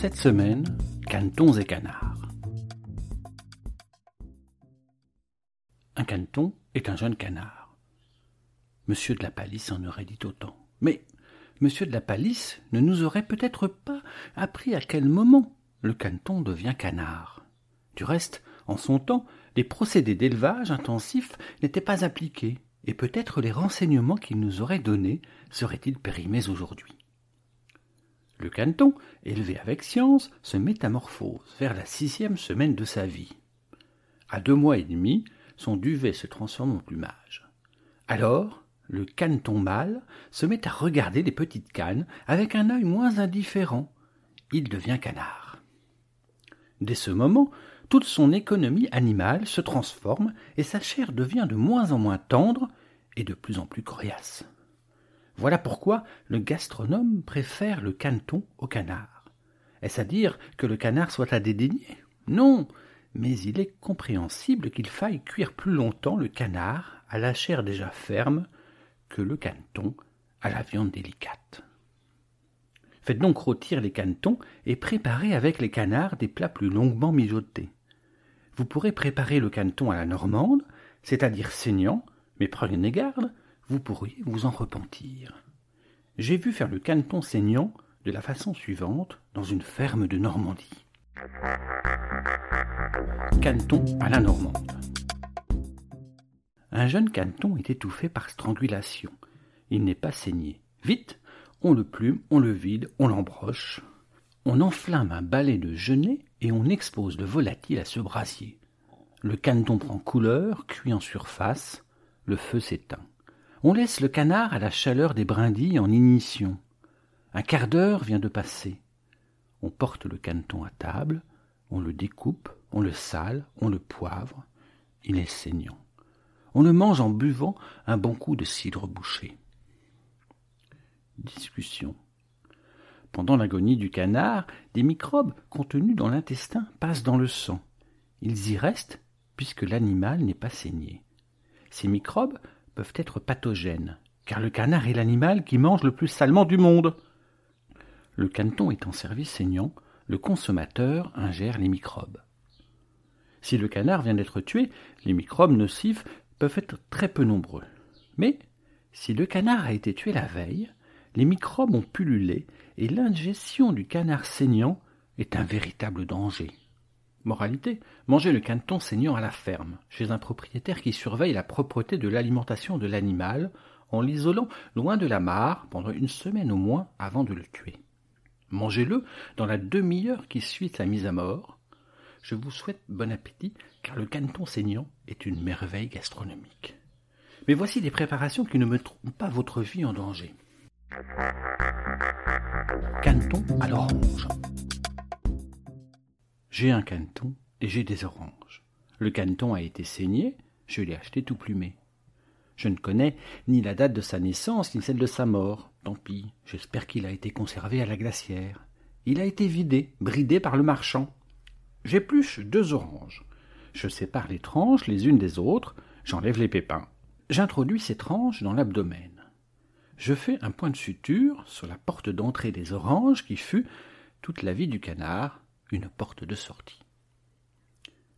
Cette semaine, canetons et canards. Un caneton est un jeune canard. Monsieur de la Palisse en aurait dit autant. Mais Monsieur de la Palisse ne nous aurait peut-être pas appris à quel moment le caneton devient canard. Du reste, en son temps, les procédés d'élevage intensif n'étaient pas appliqués, et peut-être les renseignements qu'il nous aurait donnés seraient-ils périmés aujourd'hui. Le caneton, élevé avec science, se métamorphose vers la sixième semaine de sa vie. À deux mois et demi, son duvet se transforme en plumage. Alors, le caneton mâle se met à regarder les petites cannes avec un œil moins indifférent. Il devient canard. Dès ce moment, toute son économie animale se transforme et sa chair devient de moins en moins tendre et de plus en plus coriace. Voilà pourquoi le gastronome préfère le caneton au canard. Est-ce à dire que le canard soit à dédaigner? Non, mais il est compréhensible qu'il faille cuire plus longtemps le canard à la chair déjà ferme que le caneton à la viande délicate. Faites donc rôtir les canetons et préparez avec les canards des plats plus longuement mijotés. Vous pourrez préparer le caneton à la normande, c'est-à-dire saignant, mais prenez garde, vous pourriez vous en repentir. J'ai vu faire le caneton saignant de la façon suivante dans une ferme de Normandie. Caneton à la normande. Un jeune caneton est étouffé par strangulation. Il n'est pas saigné. Vite, on le plume, on le vide, on l'embroche. On enflamme un balai de genêt et on expose le volatile à ce brasier. Le caneton prend couleur, cuit en surface, le feu s'éteint. On laisse le canard à la chaleur des brindilles en ignition. Un quart d'heure vient de passer. On porte le caneton à table, on le découpe, on le sale, on le poivre. Il est saignant. On le mange en buvant un bon coup de cidre bouché. Discussion. Pendant l'agonie du canard, des microbes contenus dans l'intestin passent dans le sang. Ils y restent puisque l'animal n'est pas saigné. Ces microbes être pathogènes, car le canard est l'animal qui mange le plus salement du monde. Le caneton étant servi saignant, le consommateur ingère les microbes. Si le canard vient d'être tué, les microbes nocifs peuvent être très peu nombreux. Mais si le canard a été tué la veille, les microbes ont pullulé et l'ingestion du canard saignant est un véritable danger. Moralité, mangez le caneton saignant à la ferme, chez un propriétaire qui surveille la propreté de l'alimentation de l'animal, en l'isolant loin de la mare pendant une semaine au moins avant de le tuer. Mangez-le dans la demi-heure qui suit sa mise à mort. Je vous souhaite bon appétit, car le caneton saignant est une merveille gastronomique. Mais voici des préparations qui ne mettront pas votre vie en danger. Caneton à l'orange. J'ai un caneton et j'ai des oranges. Le caneton a été saigné, je l'ai acheté tout plumé. Je ne connais ni la date de sa naissance ni celle de sa mort. Tant pis, j'espère qu'il a été conservé à la glacière. Il a été vidé, bridé par le marchand. J'épluche deux oranges. Je sépare les tranches les unes des autres, j'enlève les pépins. J'introduis ces tranches dans l'abdomen. Je fais un point de suture sur la porte d'entrée des oranges qui fut, toute la vie du canard, une porte de sortie.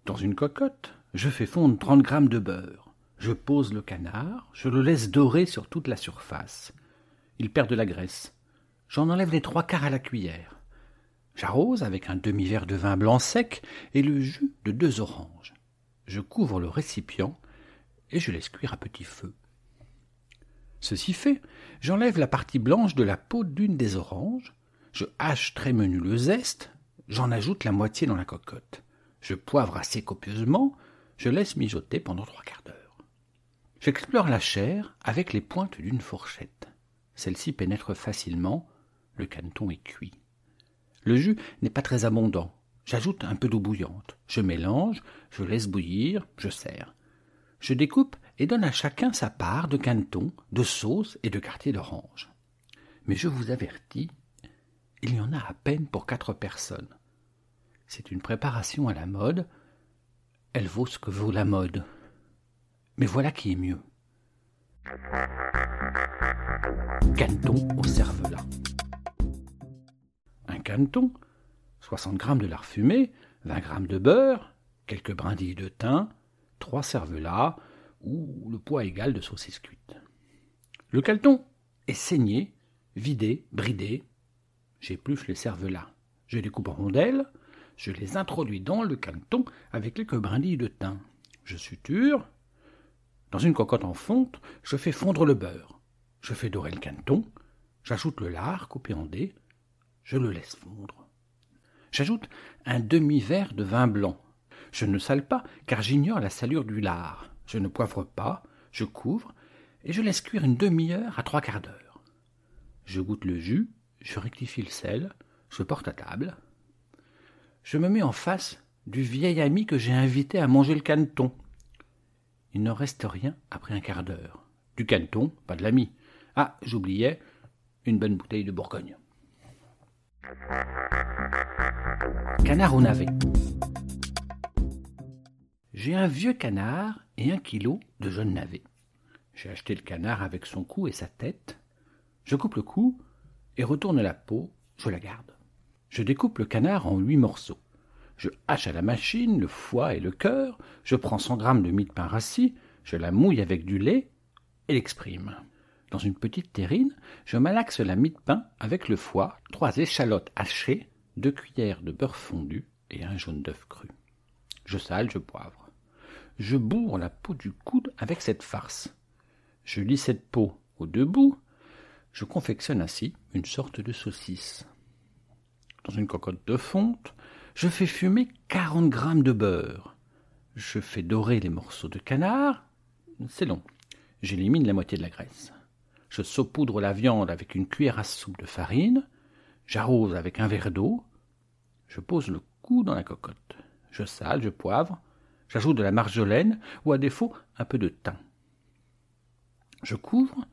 Dans une cocotte, je fais fondre trente grammes de beurre. Je pose le canard, je le laisse dorer sur toute la surface. Il perd de la graisse. J'en enlève les trois quarts à la cuillère. J'arrose avec un demi-verre de vin blanc sec et le jus de deux oranges. Je couvre le récipient et je laisse cuire à petit feu. Ceci fait, j'enlève la partie blanche de la peau d'une des oranges, je hache très menu le zeste, J'en ajoute la moitié dans la cocotte. Je poivre assez copieusement, je laisse mijoter pendant trois quarts d'heure. J'explore la chair avec les pointes d'une fourchette. Celle-ci pénètre facilement, le caneton est cuit. Le jus n'est pas très abondant. J'ajoute un peu d'eau bouillante. Je mélange, je laisse bouillir, je sers. Je découpe et donne à chacun sa part de caneton, de sauce et de quartier d'orange. Mais je vous avertis, il y en a à peine pour quatre personnes. C'est une préparation à la mode. Elle vaut ce que vaut la mode. Mais voilà qui est mieux. Caneton au cervelas. Un caneton, 60 grammes de lard fumé, 20 grammes de beurre, quelques brindilles de thym, trois cervelas ou le poids égal de saucisse cuite. Le caneton est saigné, vidé, bridé. J'épluche les cervelas. Je les coupe en rondelles. Je les introduis dans le caneton avec quelques brindilles de thym. Je suture. Dans une cocotte en fonte, je fais fondre le beurre. Je fais dorer le caneton. J'ajoute le lard coupé en dés. Je le laisse fondre. J'ajoute un demi-verre de vin blanc. Je ne sale pas, car j'ignore la salure du lard. Je ne poivre pas, je couvre, et je laisse cuire une demi-heure à trois quarts d'heure. Je goûte le jus, je rectifie le sel, je porte à table. Je me mets en face du vieil ami que j'ai invité à manger le caneton. Il ne reste rien après un quart d'heure. Du caneton, pas de l'ami. Ah, j'oubliais, une bonne bouteille de Bourgogne. Canard au navet. J'ai un vieux canard et un kilo de jeunes navets. J'ai acheté le canard avec son cou et sa tête. Je coupe le cou et retourne la peau, je la garde. Je découpe le canard en huit morceaux. Je hache à la machine le foie et le cœur, je prends cent grammes de mie de pain rassis, je la mouille avec du lait et l'exprime. Dans une petite terrine, je malaxe la mie de pain avec le foie, trois échalotes hachées, deux cuillères de beurre fondu et un jaune d'œuf cru. Je sale, je poivre. Je bourre la peau du coude avec cette farce. Je lis cette peau aux deux bouts. Je confectionne ainsi une sorte de saucisse. Dans une cocotte de fonte, je fais fumer quarante grammes de beurre. Je fais dorer les morceaux de canard. C'est long. J'élimine la moitié de la graisse. Je saupoudre la viande avec une cuillère à soupe de farine, j'arrose avec un verre d'eau, je pose le cou dans la cocotte, je sale, je poivre, j'ajoute de la marjolaine ou à défaut un peu de thym. Je couvre,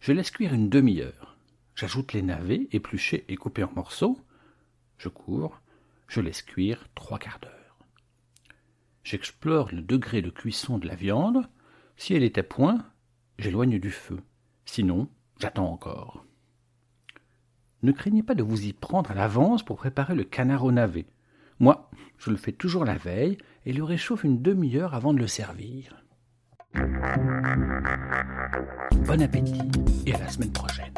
je laisse cuire une demi-heure. J'ajoute les navets épluchés et coupés en morceaux. Je couvre, je laisse cuire trois quarts d'heure. J'explore le degré de cuisson de la viande. Si elle est à point, j'éloigne du feu. Sinon, j'attends encore. Ne craignez pas de vous y prendre à l'avance pour préparer le canard au navet. Moi, je le fais toujours la veille et le réchauffe une demi-heure avant de le servir. Bon appétit et à la semaine prochaine.